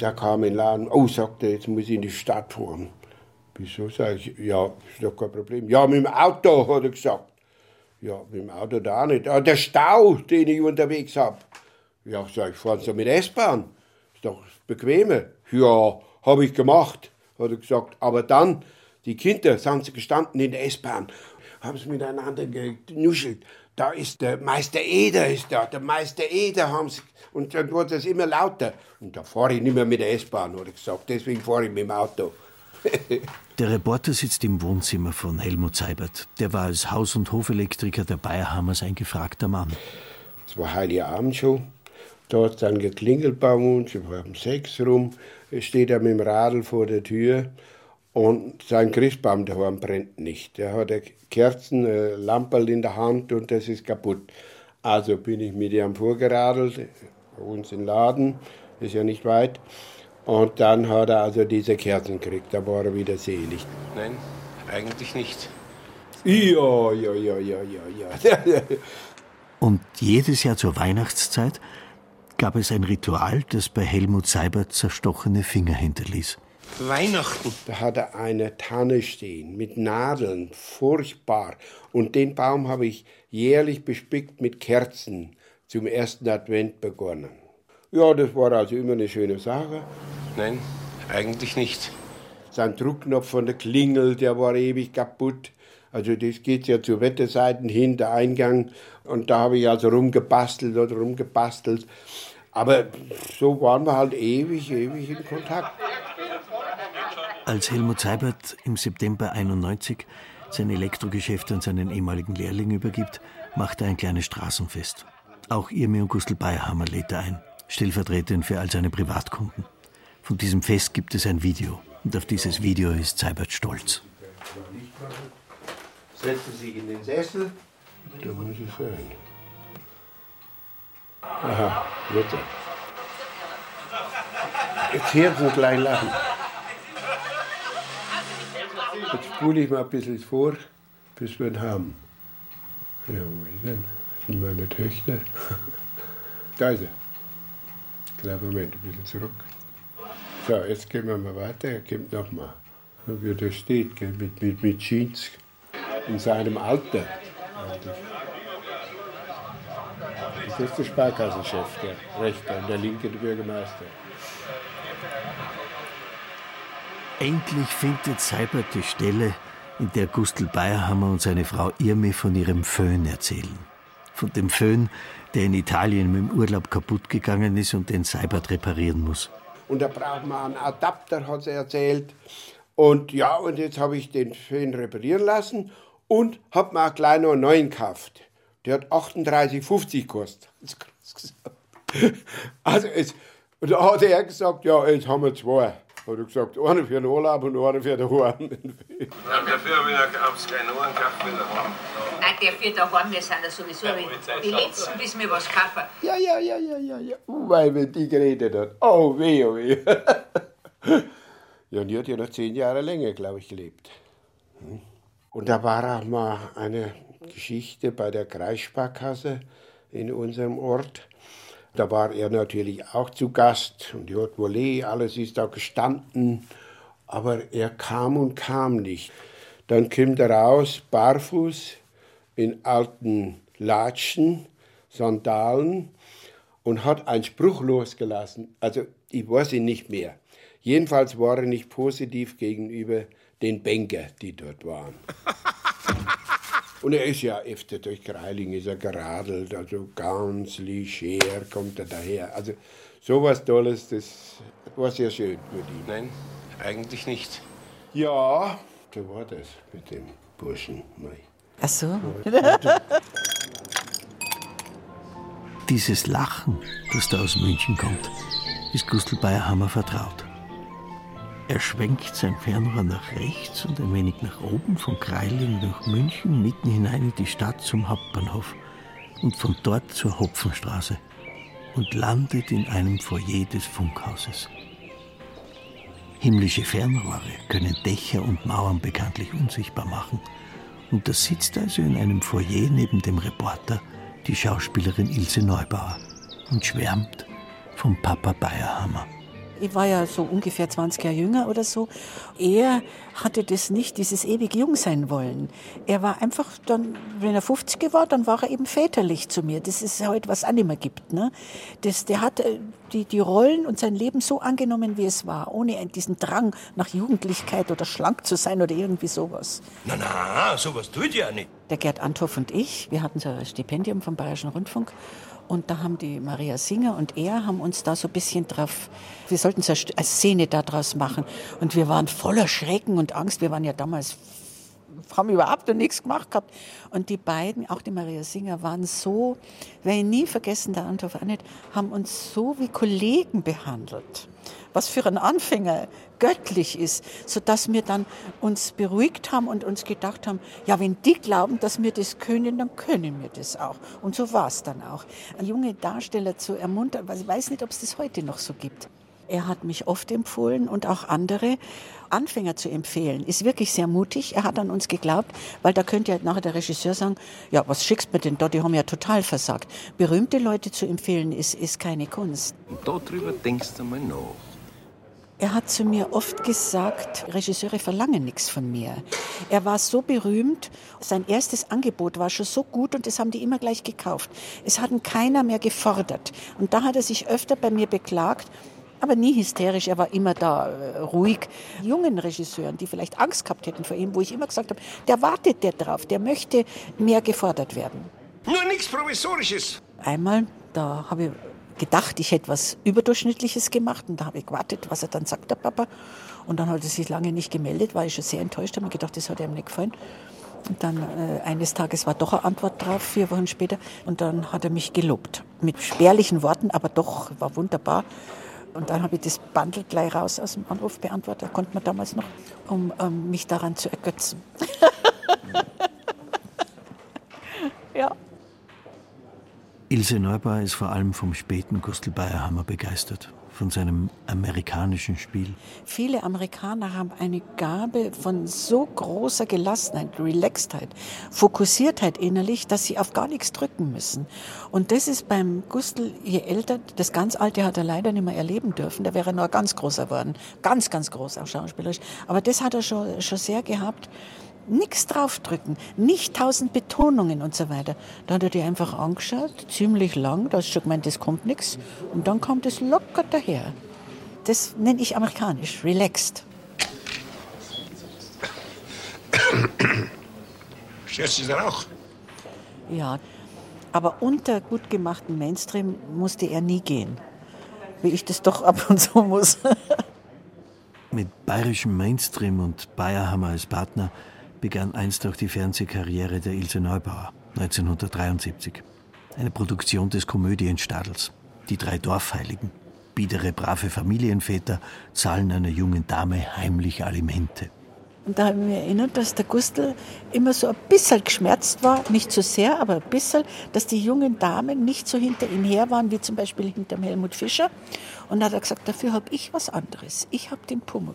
Der kam in den Laden, oh, sagt er, jetzt muss ich in die Stadt fahren. Wieso, sage ich, ja, ist doch kein Problem. Ja, mit dem Auto, hat er gesagt. Ja, mit dem Auto da auch nicht. Ah, der Stau, den ich unterwegs habe. Ja, sag ich, fahren Sie mit S-Bahn. Ist doch bequemer. Ja, habe ich gemacht, hat er gesagt. Aber dann, die Kinder, sind sie gestanden in der S-Bahn, haben sie miteinander genuschelt. Da ist der Meister Eder, ist da, der Meister Eder haben sie, und dann wurde es immer lauter. Und da fahre ich nicht mehr mit der S-Bahn, hat er gesagt, deswegen fahre ich mit dem Auto. Der Reporter sitzt im Wohnzimmer von Helmut Seibert. Der war als Haus- und Hofelektriker der Bayerhammers ein gefragter Mann. Es war Heiligabend schon. Da hat dann geklingelt bei uns, war um sechs rum. Steht er mit dem Radl vor der Tür und sein Christbaum daheim brennt nicht. Er hat eine Kerzen, eine Lampe in der Hand und das ist kaputt. Also bin ich mit ihm vorgeradelt, bei uns im Laden, ist ja nicht weit. Und dann hat er also diese Kerzen gekriegt, da war er wieder selig. Nein, eigentlich nicht. Ja, ja, ja, ja, ja, ja. Und jedes Jahr zur Weihnachtszeit gab es ein Ritual, das bei Helmut Seibert zerstochene Finger hinterließ. Weihnachten. Da hat er eine Tanne stehen mit Nadeln, furchtbar. Und den Baum habe ich jährlich bespickt mit Kerzen zum ersten Advent begonnen. Ja, das war also immer eine schöne Sache. Nein, eigentlich nicht. Sein Druckknopf von der Klingel, der war ewig kaputt. Also das geht ja zur Wetterseiten hin, der Eingang. Und da habe ich also rumgebastelt oder rumgebastelt. Aber so waren wir halt ewig, ewig in Kontakt. Als Helmut Seibert im September 91 sein Elektrogeschäft an seinen ehemaligen Lehrling übergibt, macht er ein kleines Straßenfest. Auch Irmi und Gustl Bayerhammer lädt er ein, stellvertretend für all seine Privatkunden. Von diesem Fest gibt es ein Video. Und auf dieses Video ist Seibert stolz. Setzen Sie sich in den Sessel. Da muss ich sein. Aha, bitte. Jetzt hören Sie gleich lachen. Jetzt spule ich mal ein bisschen vor, bis wir ihn haben. Ja, wo ist denn? Das sind meine Töchter. Da ist er. Kleinen Moment, ein bisschen zurück. So, jetzt gehen wir mal weiter. Er kommt nochmal. Wie da steht, mit, mit, mit Jeans in seinem Alter. Das ist der Sparkassenchef, der rechte und der linke der Bürgermeister. Endlich findet Seibert die Stelle, in der Gustl Bayerhammer und seine Frau Irmi von ihrem Föhn erzählen. Von dem Föhn, der in Italien mit dem Urlaub kaputt gegangen ist und den Seibert reparieren muss. Und da braucht man einen Adapter, hat sie erzählt. Und ja, und jetzt habe ich den Föhn reparieren lassen und habe mir auch gleich noch einen neuen gekauft. Der hat 38,50 gekostet. Also, es, und da hat er gesagt, ja, jetzt haben wir zwei. Hat er gesagt, einer für den Urlaub und einer für den Horn. Ja, dafür habe ich aufs kleine Ohren gekauft mit daheim. Nein, der für daheim, wir sind ja sowieso die Letzten, bis wir was kaufen. Ja, ja, ja, ja, ja, ja. Uh, weil wenn die geredet hat. Oh, weh, oh, weh. ja, und die hat ja noch zehn Jahre länger, glaube ich, gelebt. Hm. Und da war auch mal eine Geschichte bei der Kreissparkasse in unserem Ort. Da war er natürlich auch zu Gast und Haute Volée, alles ist da gestanden. Aber er kam und kam nicht. Dann kommt er raus, barfuß, in alten Latschen, Sandalen und hat einen Spruch losgelassen. Also, ich weiß ihn nicht mehr. Jedenfalls war er nicht positiv gegenüber den Banker, die dort waren. Und er ist ja öfter durch Greiling ist er geradelt, also ganz leger kommt er daher. Also sowas Tolles, das war sehr schön mit ihm. Nein, eigentlich nicht. Ja, so war das mit dem Burschen. Ach so. Dieses Lachen, das da aus München kommt, ist Gustl Bayerhammer vertraut. Er schwenkt sein Fernrohr nach rechts und ein wenig nach oben, von Kreiling nach München, mitten hinein in die Stadt zum Hauptbahnhof und von dort zur Hopfenstraße und landet in einem Foyer des Funkhauses. Himmlische Fernrohre können Dächer und Mauern bekanntlich unsichtbar machen. Und da sitzt also in einem Foyer neben dem Reporter die Schauspielerin Ilse Neubauer und schwärmt vom Papa Bayerhammer. Ich war ja so ungefähr 20 Jahre jünger oder so. Er hatte das nicht, dieses ewig jung sein wollen. Er war einfach dann, wenn er 50 war, dann war er eben väterlich zu mir. Das ist heute, was mehr gibt. Ne? Das, der hat äh, die, die Rollen und sein Leben so angenommen, wie es war, ohne diesen Drang nach Jugendlichkeit oder schlank zu sein oder irgendwie sowas. Na, na, sowas tut ja nicht. Der Gerd Anthoff und ich, wir hatten so ein Stipendium vom Bayerischen Rundfunk und da haben die Maria Singer und er haben uns da so ein bisschen drauf, wir sollten so eine Szene daraus machen. Und wir waren voller Schrecken und Angst. Wir waren ja damals, haben überhaupt noch nichts gemacht gehabt. Und die beiden, auch die Maria Singer, waren so, werde ich nie vergessen, der auch nicht, haben uns so wie Kollegen behandelt was für einen Anfänger göttlich ist, sodass wir dann uns beruhigt haben und uns gedacht haben, ja, wenn die glauben, dass wir das können, dann können wir das auch. Und so war es dann auch. Junge Darsteller zu ermuntern, ich weiß nicht, ob es das heute noch so gibt. Er hat mich oft empfohlen und auch andere Anfänger zu empfehlen, ist wirklich sehr mutig. Er hat an uns geglaubt, weil da könnte ja nachher der Regisseur sagen, ja, was schickst du mir denn da? Die haben ja total versagt. Berühmte Leute zu empfehlen, ist, ist keine Kunst. Und darüber denkst du mal nach. Er hat zu mir oft gesagt, Regisseure verlangen nichts von mir. Er war so berühmt, sein erstes Angebot war schon so gut und das haben die immer gleich gekauft. Es hat ihn keiner mehr gefordert. Und da hat er sich öfter bei mir beklagt, aber nie hysterisch, er war immer da äh, ruhig. Jungen Regisseuren, die vielleicht Angst gehabt hätten vor ihm, wo ich immer gesagt habe, der wartet der drauf, der möchte mehr gefordert werden. Nur nichts Provisorisches. Einmal, da habe ich gedacht, ich hätte was Überdurchschnittliches gemacht und da habe ich gewartet, was er dann sagt, der Papa. Und dann hat er sich lange nicht gemeldet, war ich schon sehr enttäuscht, habe mir gedacht, das hat ihm nicht gefallen. Und dann äh, eines Tages war doch eine Antwort drauf, vier Wochen später. Und dann hat er mich gelobt. Mit spärlichen Worten, aber doch, war wunderbar. Und dann habe ich das Bundle gleich raus aus dem Anruf beantwortet, konnte man damals noch, um ähm, mich daran zu ergötzen. Ilse Neubauer ist vor allem vom späten Gustl Bayerhammer begeistert, von seinem amerikanischen Spiel. Viele Amerikaner haben eine Gabe von so großer Gelassenheit, Relaxedheit, Fokussiertheit innerlich, dass sie auf gar nichts drücken müssen. Und das ist beim Gustl, je älter, das ganz Alte hat er leider nicht mehr erleben dürfen, da wäre er nur ganz großer geworden. Ganz, ganz groß, auch schauspielerisch. Aber das hat er schon, schon sehr gehabt nichts draufdrücken, nicht tausend Betonungen und so weiter. Da hat er die einfach angeschaut, ziemlich lang, da hast du schon gemeint, das kommt nichts. Und dann kommt es locker daher. Das nenne ich amerikanisch, relaxed. Stört dann auch? Ja, aber unter gut gemachten Mainstream musste er nie gehen. Wie ich das doch ab und zu muss. Mit bayerischem Mainstream und Bayerhammer als Partner begann einst auch die Fernsehkarriere der Ilse Neubauer 1973. Eine Produktion des Komödienstadels. Die drei Dorfheiligen. Biedere, brave Familienväter zahlen einer jungen Dame heimlich Alimente. Und da habe ich mich erinnert, dass der Gustl immer so ein bisschen geschmerzt war, nicht so sehr, aber ein bisschen, dass die jungen Damen nicht so hinter ihm her waren, wie zum Beispiel hinter dem Helmut Fischer. Und da hat er gesagt, dafür habe ich was anderes. Ich habe den Pummel.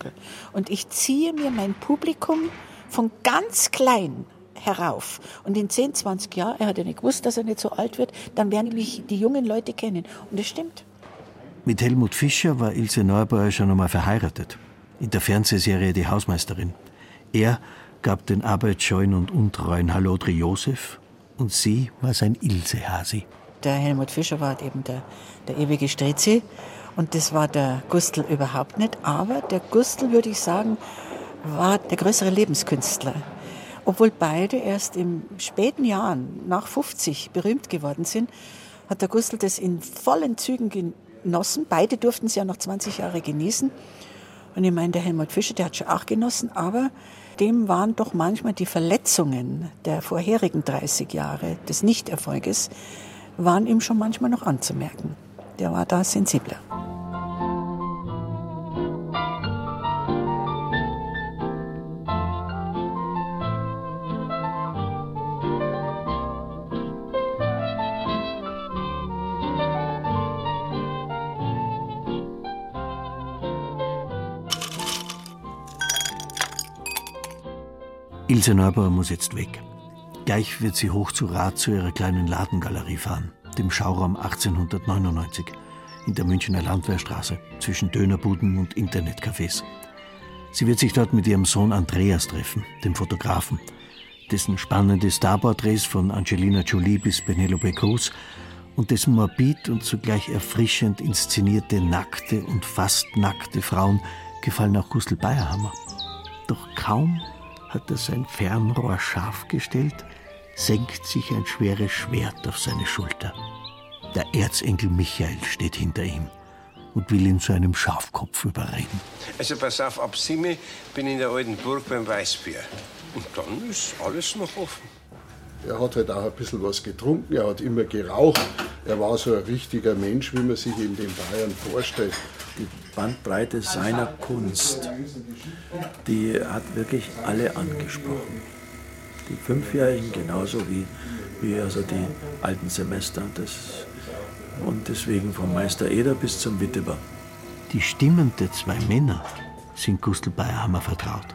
Und ich ziehe mir mein Publikum von ganz klein herauf. Und in 10, 20 Jahren, er hat ja nicht gewusst, dass er nicht so alt wird, dann werden mich die jungen Leute kennen. Und das stimmt. Mit Helmut Fischer war Ilse Neubauer schon einmal verheiratet. In der Fernsehserie Die Hausmeisterin. Er gab den arbeitsscheuen und untreuen Hallodri Josef und sie war sein Ilse-Hasi. Der Helmut Fischer war eben der, der ewige Strezi und das war der Gustl überhaupt nicht. Aber der Gustl, würde ich sagen, war der größere Lebenskünstler. Obwohl beide erst in späten Jahren, nach 50, berühmt geworden sind, hat der Gustl das in vollen Zügen genossen. Beide durften es ja noch 20 Jahre genießen. Und ich meine, der Helmut Fischer, der hat schon auch genossen, aber dem waren doch manchmal die Verletzungen der vorherigen 30 Jahre des Nichterfolges, waren ihm schon manchmal noch anzumerken. Der war da sensibler. Ilse Neubauer muss jetzt weg. Gleich wird sie hoch zu Rat zu ihrer kleinen Ladengalerie fahren, dem Schauraum 1899 in der Münchner Landwehrstraße zwischen Dönerbuden und Internetcafés. Sie wird sich dort mit ihrem Sohn Andreas treffen, dem Fotografen, dessen spannende Starporträts von Angelina Jolie bis Penelope Cruz und dessen morbid und zugleich erfrischend inszenierte nackte und fast nackte Frauen gefallen auch Gustl Bayerhammer. Doch kaum hat er sein Fernrohr scharf gestellt, senkt sich ein schweres Schwert auf seine Schulter. Der Erzengel Michael steht hinter ihm und will ihn zu einem Schafkopf überreden. Also pass auf, ab Simme bin ich in der alten Burg beim Weißbier. Und dann ist alles noch offen. Er hat halt auch ein bisschen was getrunken, er hat immer geraucht. Er war so ein richtiger Mensch, wie man sich in den Bayern vorstellt. Die Bandbreite seiner Kunst, die hat wirklich alle angesprochen. Die Fünfjährigen genauso wie, wie also die alten Semester. Das, und deswegen vom Meister Eder bis zum Witteber. Die Stimmen der zwei Männer sind Gustl Bayerhammer vertraut.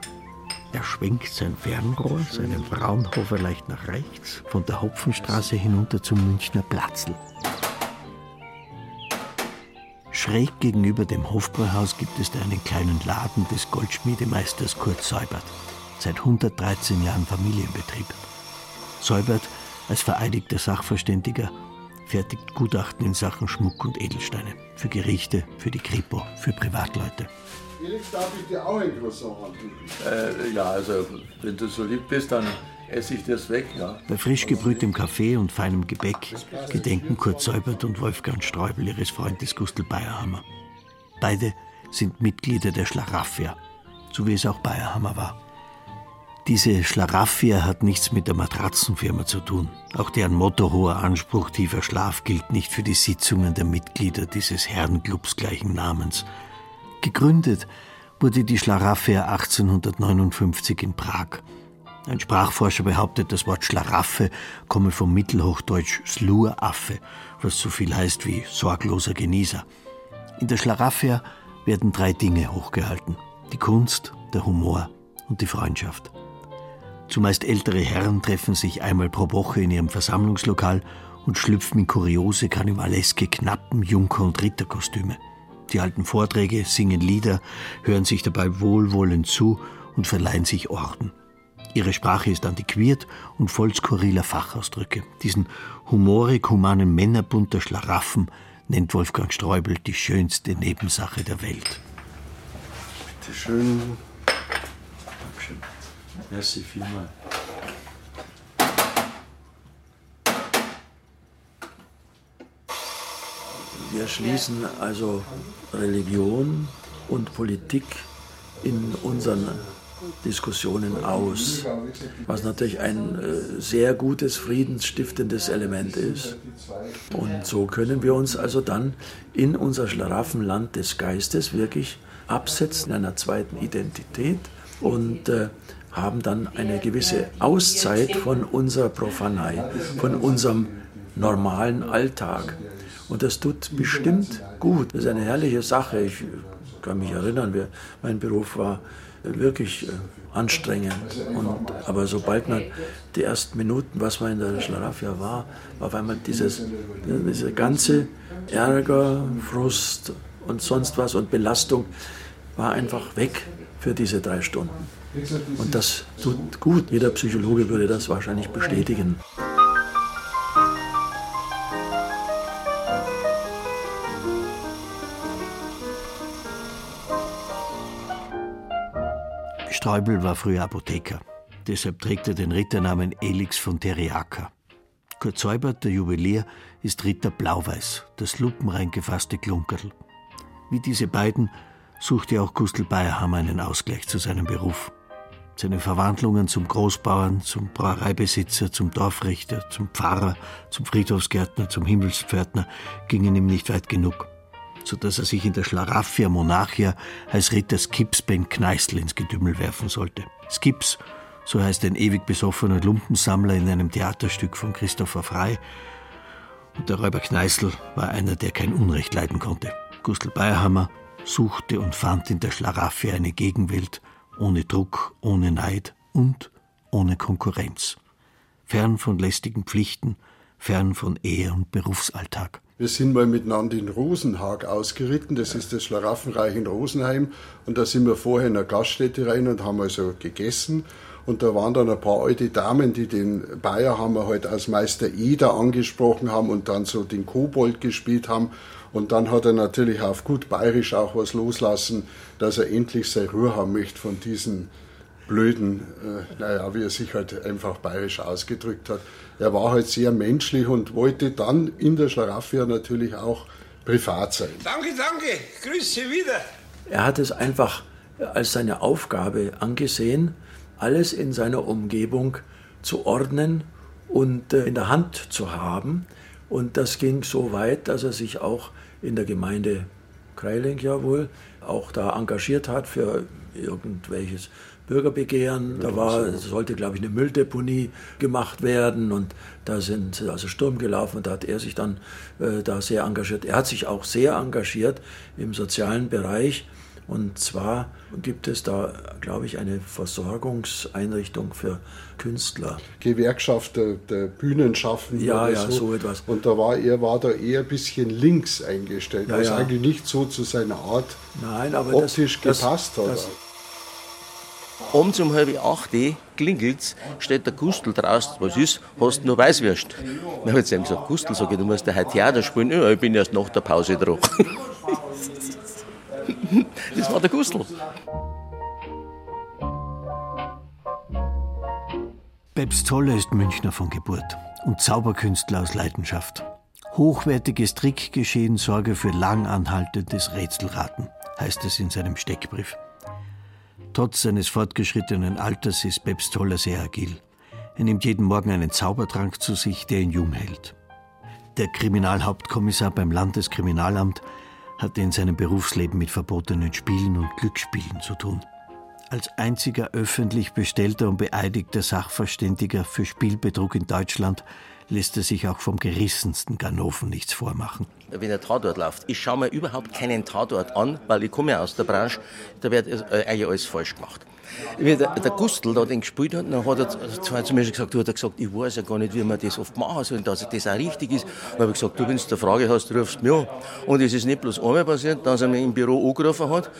Er schwenkt sein Fernrohr, seinen Fraunhofer leicht nach rechts, von der Hopfenstraße hinunter zum Münchner Platzl. Schräg gegenüber dem Hofbräuhaus gibt es da einen kleinen Laden des Goldschmiedemeisters Kurt Seubert, seit 113 Jahren Familienbetrieb. Seubert, als vereidigter Sachverständiger, fertigt Gutachten in Sachen Schmuck und Edelsteine. Für Gerichte, für die Kripo, für Privatleute. Felix, darf ich dir auch ein Croissant anbieten? Äh, ja, also, wenn du so lieb bist, dann esse ich das weg, ja. Bei frisch gebrühtem Kaffee und feinem Gebäck gedenken Kurt Seubert und Wolfgang Streubel ihres Freundes Gustl Bayerhammer. Beide sind Mitglieder der Schlaraffia, so wie es auch Bayerhammer war. Diese Schlaraffia hat nichts mit der Matratzenfirma zu tun. Auch deren Motto hoher Anspruch, tiefer Schlaf gilt nicht für die Sitzungen der Mitglieder dieses Herrenclubs gleichen Namens. Gegründet wurde die Schlaraffia 1859 in Prag. Ein Sprachforscher behauptet, das Wort Schlaraffe komme vom Mittelhochdeutsch Sluraffe, was so viel heißt wie sorgloser Genießer. In der Schlaraffia werden drei Dinge hochgehalten. Die Kunst, der Humor und die Freundschaft. Zumeist ältere Herren treffen sich einmal pro Woche in ihrem Versammlungslokal und schlüpfen in kuriose, karnevaleske Knappen, Junker- und Ritterkostüme. Die alten Vorträge, singen Lieder, hören sich dabei wohlwollend zu und verleihen sich Orden. Ihre Sprache ist antiquiert und voll skurriler Fachausdrücke. Diesen humorig-humanen Männerbund der Schlaraffen nennt Wolfgang Streubel die schönste Nebensache der Welt. Bitte schön. Dankeschön. Merci vielmal. Wir schließen also Religion und Politik in unseren Diskussionen aus, was natürlich ein äh, sehr gutes, friedensstiftendes Element ist. Und so können wir uns also dann in unser Schlaraffenland des Geistes wirklich absetzen, einer zweiten Identität und äh, haben dann eine gewisse Auszeit von unserer Profanei, von unserem normalen Alltag. Und das tut bestimmt gut. Das ist eine herrliche Sache. Ich kann mich erinnern, mein Beruf war wirklich äh, anstrengend. Und, aber sobald man die ersten Minuten, was man in der Schlaraffia war, war auf einmal dieses, diese ganze Ärger, Frust und sonst was und Belastung war einfach weg für diese drei Stunden. Und das tut gut. Jeder Psychologe würde das wahrscheinlich bestätigen. Stäubel war früher Apotheker. Deshalb trägt er den Ritternamen Elix von Teriaka. Kurt Seubert, der Juwelier, ist Ritter Blau-Weiß, das lupenrein gefasste Klunkerl. Wie diese beiden suchte auch Gustl Bayerhammer einen Ausgleich zu seinem Beruf. Seine Verwandlungen zum Großbauern, zum Brauereibesitzer, zum Dorfrichter, zum Pfarrer, zum Friedhofsgärtner, zum Himmelspförtner gingen ihm nicht weit genug so dass er sich in der Schlaraffia Monarchia als Ritter Skips Ben Kneißl ins Gedümmel werfen sollte. Skips, so heißt ein ewig besoffener Lumpensammler in einem Theaterstück von Christopher Frey. Und der Räuber Kneißl war einer, der kein Unrecht leiden konnte. Gustl Bayerhammer suchte und fand in der Schlaraffia eine Gegenwelt ohne Druck, ohne Neid und ohne Konkurrenz. Fern von lästigen Pflichten, fern von Ehe und Berufsalltag. Wir sind mal miteinander in Rosenhag ausgeritten, das ist das Schlaraffenreich in Rosenheim. Und da sind wir vorher in eine Gaststätte rein und haben also gegessen. Und da waren dann ein paar alte Damen, die den Bayerhammer halt als Meister Eder angesprochen haben und dann so den Kobold gespielt haben. Und dann hat er natürlich auf gut bayerisch auch was loslassen, dass er endlich seine Ruhe haben möchte von diesen blöden, äh, naja, wie er sich halt einfach bayerisch ausgedrückt hat. Er war halt sehr menschlich und wollte dann in der Schlaraffia natürlich auch privat sein. Danke, danke, Grüße wieder. Er hat es einfach als seine Aufgabe angesehen, alles in seiner Umgebung zu ordnen und äh, in der Hand zu haben. Und das ging so weit, dass er sich auch in der Gemeinde Kreiling ja wohl auch da engagiert hat für irgendwelches Bürgerbegehren. Da war, sollte, glaube ich, eine Mülldeponie gemacht werden und da sind also Sturm gelaufen und da hat er sich dann äh, da sehr engagiert. Er hat sich auch sehr engagiert im sozialen Bereich. Und zwar gibt es da, glaube ich, eine Versorgungseinrichtung für Künstler. Gewerkschaft der, der Bühnenschaffenden. Ja, ja, so. so. etwas. Und da war er war da eher ein bisschen links eingestellt, ja, was ja. eigentlich nicht so zu seiner Art Nein, aber optisch das, gepasst das, hat. Das, Abends um halb acht klingelt's, steht der Gustl draußen. Was ist? Hast du noch Weißwürst? Dann hat sie ihm gesagt, Gustl, sag ich, du musst ja heute Theater spielen. Ja, ich bin erst nach der Pause dran. das war der Gustl. Bebs Zoller ist Münchner von Geburt und Zauberkünstler aus Leidenschaft. Hochwertiges Trickgeschehen sorge für lang anhaltendes Rätselraten, heißt es in seinem Steckbrief. Trotz seines fortgeschrittenen Alters ist Bebs Toller sehr agil. Er nimmt jeden Morgen einen Zaubertrank zu sich, der ihn jung hält. Der Kriminalhauptkommissar beim Landeskriminalamt hatte in seinem Berufsleben mit verbotenen Spielen und Glücksspielen zu tun. Als einziger öffentlich bestellter und beeidigter Sachverständiger für Spielbetrug in Deutschland lässt er sich auch vom gerissensten Ganoven nichts vormachen. Wenn ein Tatort läuft, ich schaue mir überhaupt keinen Tatort an, weil ich komme ja aus der Branche, da wird äh, eigentlich alles falsch gemacht. Wie der, der Gustl da den gespielt hat, dann hat er zwar zu mir gesagt, du hat er gesagt, ich weiß ja gar nicht, wie man das oft machen soll, dass das auch richtig ist. Dann habe ich gesagt, du, wenn du eine Frage hast, rufst mich an. Und es ist nicht bloß einmal passiert, dass er mich im Büro angerufen hat,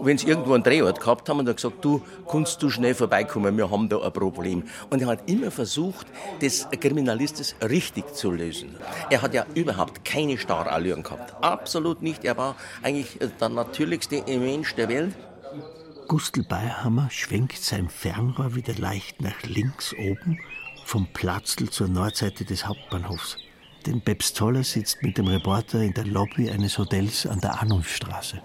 wenn sie irgendwo einen Drehort gehabt haben, und er gesagt, du, kannst du schnell vorbeikommen, wir haben da ein Problem. Und er hat immer versucht, das Kriminalistes richtig zu lösen. Er hat ja überhaupt keine Starallüren gehabt. Absolut nicht. Er war eigentlich der natürlichste Mensch der Welt. Gustl Bayerhammer schwenkt sein Fernrohr wieder leicht nach links oben vom Platzl zur Nordseite des Hauptbahnhofs. Denn Bebs Toller sitzt mit dem Reporter in der Lobby eines Hotels an der Arnulfstraße.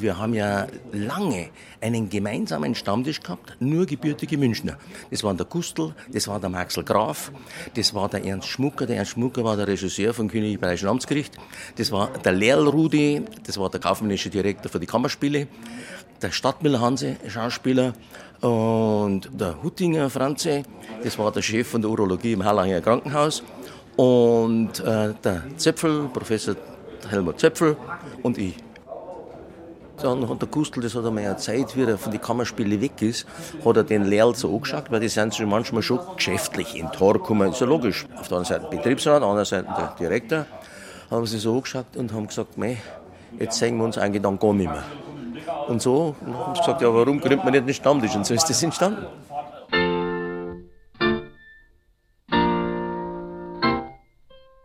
Wir haben ja lange einen gemeinsamen Stammtisch gehabt, nur gebürtige Münchner. Das waren der Gustl, das war der Maxel Graf, das war der Ernst Schmucker. Der Ernst Schmucker war der Regisseur vom Königlich Bayerischen Amtsgericht. Das war der Lerl Rudi, das war der kaufmännische Direktor für die Kammerspiele. Der Stadtmüller Hanse, Schauspieler. Und der Huttinger Franze, das war der Chef von der Urologie im Hallacher Krankenhaus. Und äh, der Zöpfel, Professor Helmut Zöpfel und ich. Dann hat der Gustl, das hat er mir Zeit, wie er von den Kammerspielen weg ist, hat er den Lehrl so angeschaut, weil die sind schon manchmal schon geschäftlich in Tor gekommen. Ist ja logisch. Auf der einen Seite Betriebsrat, auf der anderen Seite der Direktor. Haben sie so angeschaut und haben gesagt, mei, jetzt sehen wir uns eigentlich dann gar nicht mehr. Und so haben sie gesagt, ja, warum gründet man nicht einen Stammtisch? Und so ist das entstanden.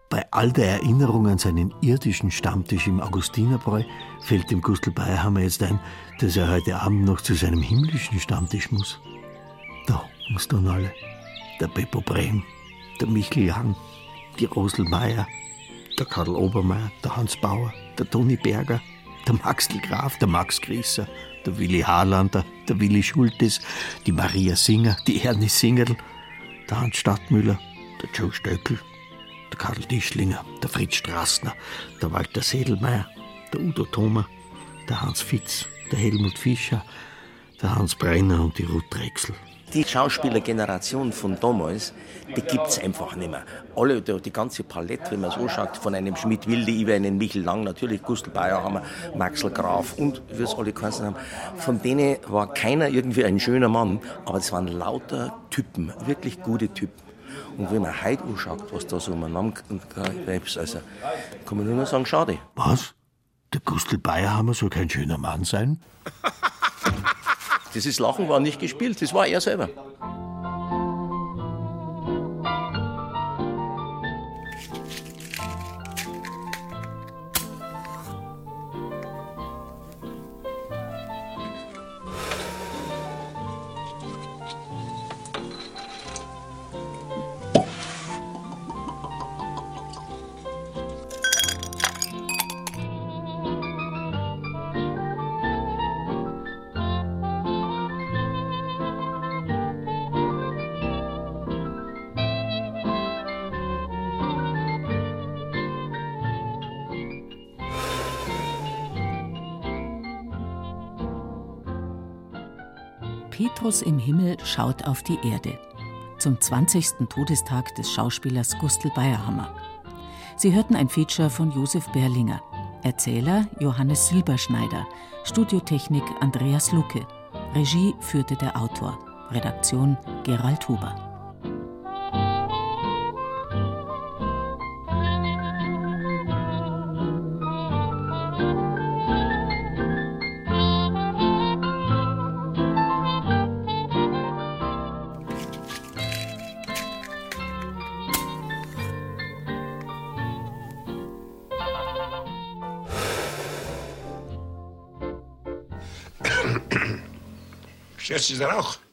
Bei all der Erinnerung an seinen irdischen Stammtisch im Augustinerbräu fällt dem Gustl Bayerhammer jetzt ein, dass er heute Abend noch zu seinem himmlischen Stammtisch muss. Da muss dann alle. Der Beppo Brehm, der Michel Young, die Rosel Meier, der Karl Obermeier, der Hans Bauer, der Toni Berger, der Maxl Graf, der Max Grieser, der Willi Harlander, der Willi Schultes, die Maria Singer, die Ernie Singerl, der Hans Stadtmüller, der Joe Stöckel, der Karl Tischlinger, der Fritz Strassner, der Walter Sedelmeier, der Udo Thoma, der Hans Fitz, der Helmut Fischer, der Hans Brenner und die Ruth Drechsel. Die Schauspielergeneration von damals, die gibt es einfach nicht mehr. Alle, die, die, ganze Palette, wenn man so schaut, von einem Schmidt-Wilde über einen Michel Lang, natürlich Gustl Bayer haben wir, Maxel Graf und wie es alle geheißen haben. Von denen war keiner irgendwie ein schöner Mann, aber es waren lauter Typen, wirklich gute Typen. Und wenn man heute anschaut, was da so umeinander ist, also, kann man nur noch sagen, schade. Was? Der Gustl Bayerhammer soll kein schöner Mann sein? Dieses Lachen war nicht gespielt, das war er selber. Schaut auf die Erde. Zum 20. Todestag des Schauspielers Gustl Bayerhammer. Sie hörten ein Feature von Josef Berlinger. Erzähler Johannes Silberschneider. Studiotechnik Andreas Lucke. Regie führte der Autor. Redaktion Gerald Huber. Stört Sie der Rauch?